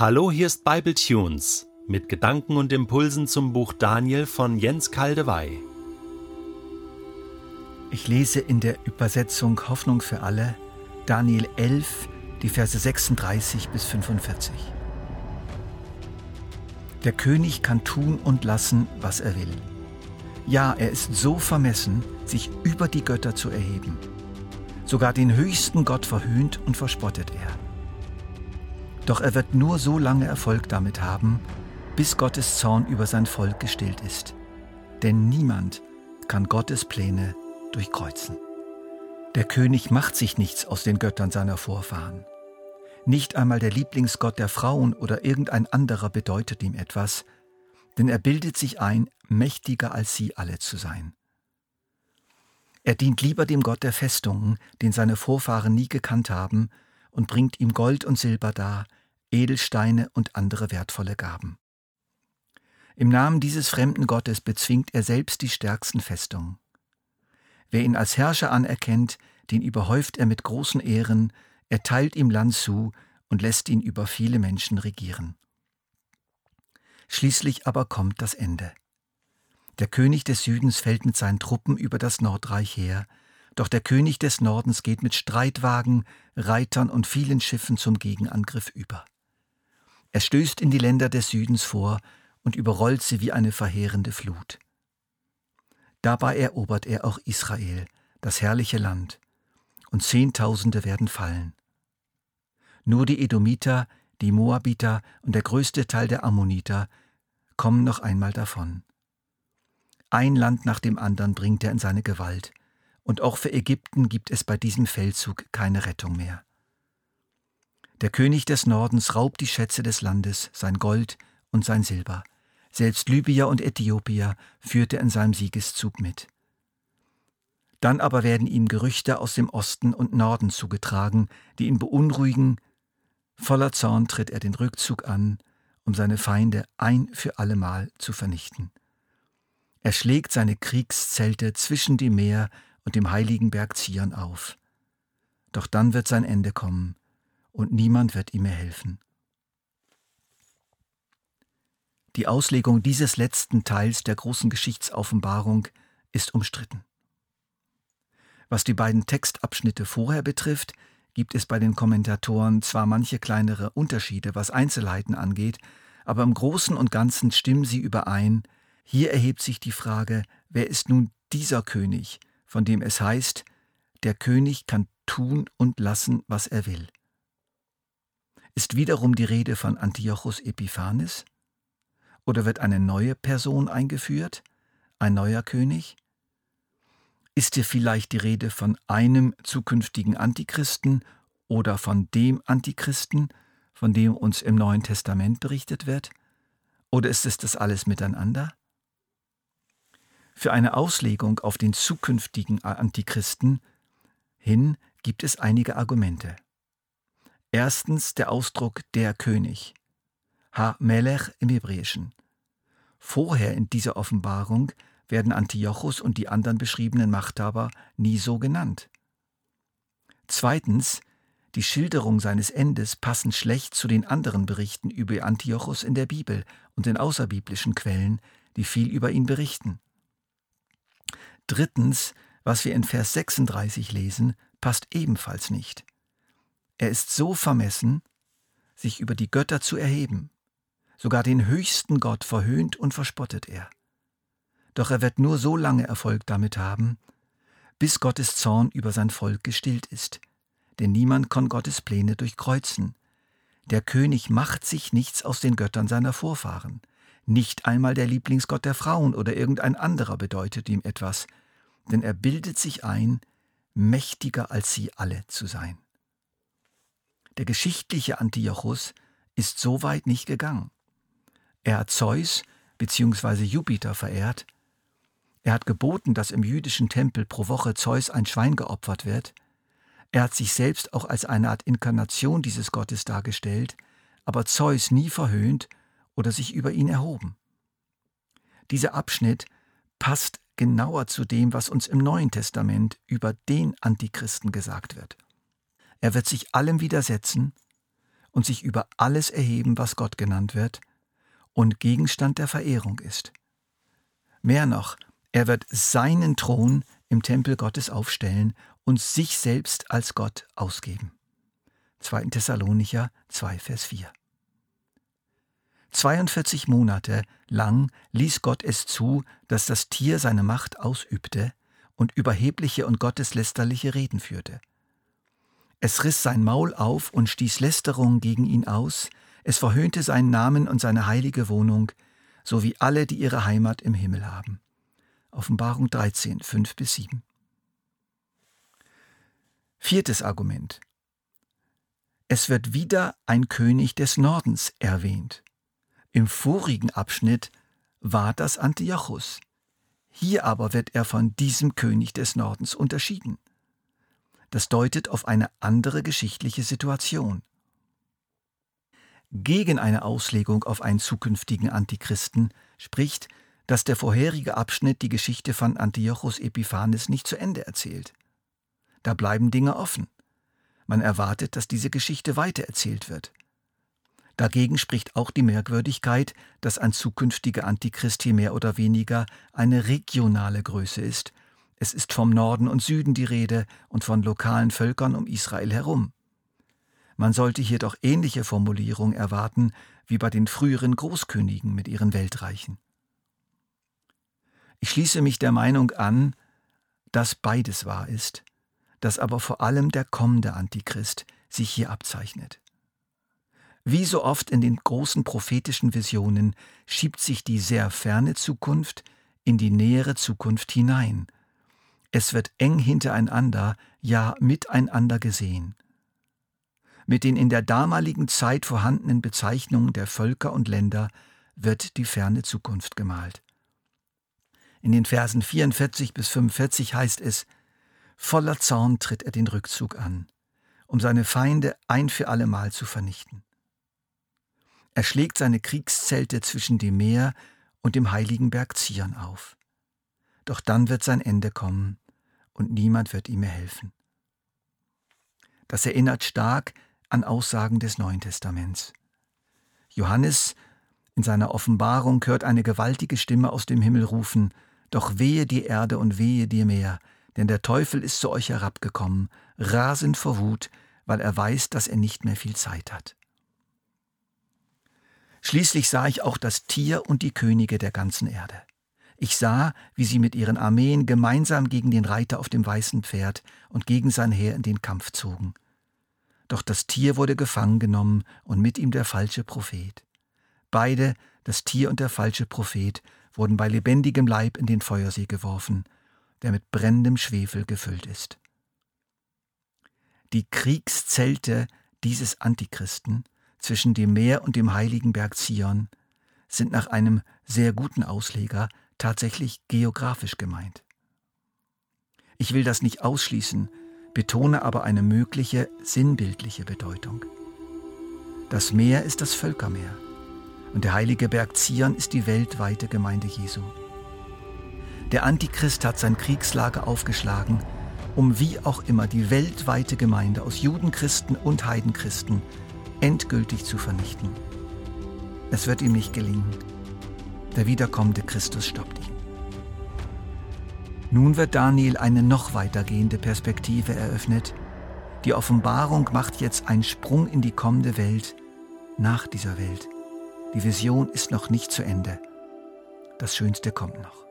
Hallo, hier ist Bible Tunes mit Gedanken und Impulsen zum Buch Daniel von Jens Kaldewey. Ich lese in der Übersetzung Hoffnung für alle Daniel 11, die Verse 36 bis 45. Der König kann tun und lassen, was er will. Ja, er ist so vermessen, sich über die Götter zu erheben. Sogar den höchsten Gott verhöhnt und verspottet er. Doch er wird nur so lange Erfolg damit haben, bis Gottes Zorn über sein Volk gestillt ist. Denn niemand kann Gottes Pläne durchkreuzen. Der König macht sich nichts aus den Göttern seiner Vorfahren. Nicht einmal der Lieblingsgott der Frauen oder irgendein anderer bedeutet ihm etwas, denn er bildet sich ein, mächtiger als sie alle zu sein. Er dient lieber dem Gott der Festungen, den seine Vorfahren nie gekannt haben, und bringt ihm Gold und Silber dar, Edelsteine und andere wertvolle Gaben. Im Namen dieses fremden Gottes bezwingt er selbst die stärksten Festungen. Wer ihn als Herrscher anerkennt, den überhäuft er mit großen Ehren, er teilt ihm Land zu und lässt ihn über viele Menschen regieren. Schließlich aber kommt das Ende. Der König des Südens fällt mit seinen Truppen über das Nordreich her, doch der König des Nordens geht mit Streitwagen, Reitern und vielen Schiffen zum Gegenangriff über. Er stößt in die Länder des Südens vor und überrollt sie wie eine verheerende Flut. Dabei erobert er auch Israel, das herrliche Land, und Zehntausende werden fallen. Nur die Edomiter, die Moabiter und der größte Teil der Ammoniter kommen noch einmal davon. Ein Land nach dem anderen bringt er in seine Gewalt, und auch für Ägypten gibt es bei diesem Feldzug keine Rettung mehr. Der König des Nordens raubt die Schätze des Landes, sein Gold und sein Silber. Selbst Libya und Äthiopier führt er in seinem Siegeszug mit. Dann aber werden ihm Gerüchte aus dem Osten und Norden zugetragen, die ihn beunruhigen. Voller Zorn tritt er den Rückzug an, um seine Feinde ein für allemal zu vernichten. Er schlägt seine Kriegszelte zwischen dem Meer und dem heiligen Berg Zion auf. Doch dann wird sein Ende kommen und niemand wird ihm mehr helfen. Die Auslegung dieses letzten Teils der großen Geschichtsoffenbarung ist umstritten. Was die beiden Textabschnitte vorher betrifft, gibt es bei den Kommentatoren zwar manche kleinere Unterschiede, was Einzelheiten angeht, aber im Großen und Ganzen stimmen sie überein. Hier erhebt sich die Frage, wer ist nun dieser König, von dem es heißt, der König kann tun und lassen, was er will. Ist wiederum die Rede von Antiochus Epiphanes? Oder wird eine neue Person eingeführt, ein neuer König? Ist hier vielleicht die Rede von einem zukünftigen Antichristen oder von dem Antichristen, von dem uns im Neuen Testament berichtet wird? Oder ist es das alles miteinander? Für eine Auslegung auf den zukünftigen Antichristen hin gibt es einige Argumente. Erstens der Ausdruck der König, Ha-Melech im Hebräischen. Vorher in dieser Offenbarung werden Antiochus und die anderen beschriebenen Machthaber nie so genannt. Zweitens, die Schilderung seines Endes passen schlecht zu den anderen Berichten über Antiochus in der Bibel und den außerbiblischen Quellen, die viel über ihn berichten. Drittens, was wir in Vers 36 lesen, passt ebenfalls nicht. Er ist so vermessen, sich über die Götter zu erheben. Sogar den höchsten Gott verhöhnt und verspottet er. Doch er wird nur so lange Erfolg damit haben, bis Gottes Zorn über sein Volk gestillt ist. Denn niemand kann Gottes Pläne durchkreuzen. Der König macht sich nichts aus den Göttern seiner Vorfahren. Nicht einmal der Lieblingsgott der Frauen oder irgendein anderer bedeutet ihm etwas, denn er bildet sich ein, mächtiger als sie alle zu sein. Der geschichtliche Antiochus ist so weit nicht gegangen. Er hat Zeus bzw. Jupiter verehrt. Er hat geboten, dass im jüdischen Tempel pro Woche Zeus ein Schwein geopfert wird. Er hat sich selbst auch als eine Art Inkarnation dieses Gottes dargestellt, aber Zeus nie verhöhnt oder sich über ihn erhoben. Dieser Abschnitt passt genauer zu dem, was uns im Neuen Testament über den Antichristen gesagt wird. Er wird sich allem widersetzen und sich über alles erheben, was Gott genannt wird, und Gegenstand der Verehrung ist. Mehr noch, er wird seinen Thron im Tempel Gottes aufstellen und sich selbst als Gott ausgeben. 2. Thessalonicher 2, Vers 4. 42 Monate lang ließ Gott es zu, dass das Tier seine Macht ausübte und überhebliche und gotteslästerliche Reden führte. Es riss sein Maul auf und stieß Lästerung gegen ihn aus, es verhöhnte seinen Namen und seine heilige Wohnung, so wie alle, die ihre Heimat im Himmel haben. Offenbarung 13, 5 bis 7. Viertes Argument. Es wird wieder ein König des Nordens erwähnt. Im vorigen Abschnitt war das Antiochus. Hier aber wird er von diesem König des Nordens unterschieden. Das deutet auf eine andere geschichtliche Situation. Gegen eine Auslegung auf einen zukünftigen Antichristen spricht, dass der vorherige Abschnitt die Geschichte von Antiochus Epiphanes nicht zu Ende erzählt. Da bleiben Dinge offen. Man erwartet, dass diese Geschichte weitererzählt wird. Dagegen spricht auch die Merkwürdigkeit, dass ein zukünftiger Antichrist hier mehr oder weniger eine regionale Größe ist. Es ist vom Norden und Süden die Rede und von lokalen Völkern um Israel herum. Man sollte hier doch ähnliche Formulierungen erwarten wie bei den früheren Großkönigen mit ihren Weltreichen. Ich schließe mich der Meinung an, dass beides wahr ist, dass aber vor allem der kommende Antichrist sich hier abzeichnet. Wie so oft in den großen prophetischen Visionen schiebt sich die sehr ferne Zukunft in die nähere Zukunft hinein. Es wird eng hintereinander, ja miteinander gesehen. Mit den in der damaligen Zeit vorhandenen Bezeichnungen der Völker und Länder wird die ferne Zukunft gemalt. In den Versen 44 bis 45 heißt es, Voller Zorn tritt er den Rückzug an, um seine Feinde ein für allemal zu vernichten. Er schlägt seine Kriegszelte zwischen dem Meer und dem heiligen Berg Zion auf. Doch dann wird sein Ende kommen und niemand wird ihm mehr helfen. Das erinnert stark an Aussagen des Neuen Testaments. Johannes in seiner Offenbarung hört eine gewaltige Stimme aus dem Himmel rufen, Doch wehe die Erde und wehe dir Meer, denn der Teufel ist zu euch herabgekommen, rasend vor Wut, weil er weiß, dass er nicht mehr viel Zeit hat. Schließlich sah ich auch das Tier und die Könige der ganzen Erde. Ich sah, wie sie mit ihren Armeen gemeinsam gegen den Reiter auf dem weißen Pferd und gegen sein Heer in den Kampf zogen. Doch das Tier wurde gefangen genommen und mit ihm der falsche Prophet. Beide, das Tier und der falsche Prophet, wurden bei lebendigem Leib in den Feuersee geworfen, der mit brennendem Schwefel gefüllt ist. Die Kriegszelte dieses Antichristen zwischen dem Meer und dem heiligen Berg Zion sind nach einem sehr guten Ausleger tatsächlich geografisch gemeint. Ich will das nicht ausschließen, betone aber eine mögliche sinnbildliche Bedeutung. Das Meer ist das Völkermeer und der heilige Berg Zion ist die weltweite Gemeinde Jesu. Der Antichrist hat sein Kriegslager aufgeschlagen, um wie auch immer die weltweite Gemeinde aus Judenchristen und Heidenchristen endgültig zu vernichten. Es wird ihm nicht gelingen. Der wiederkommende Christus stoppt ihn. Nun wird Daniel eine noch weitergehende Perspektive eröffnet. Die Offenbarung macht jetzt einen Sprung in die kommende Welt nach dieser Welt. Die Vision ist noch nicht zu Ende. Das Schönste kommt noch.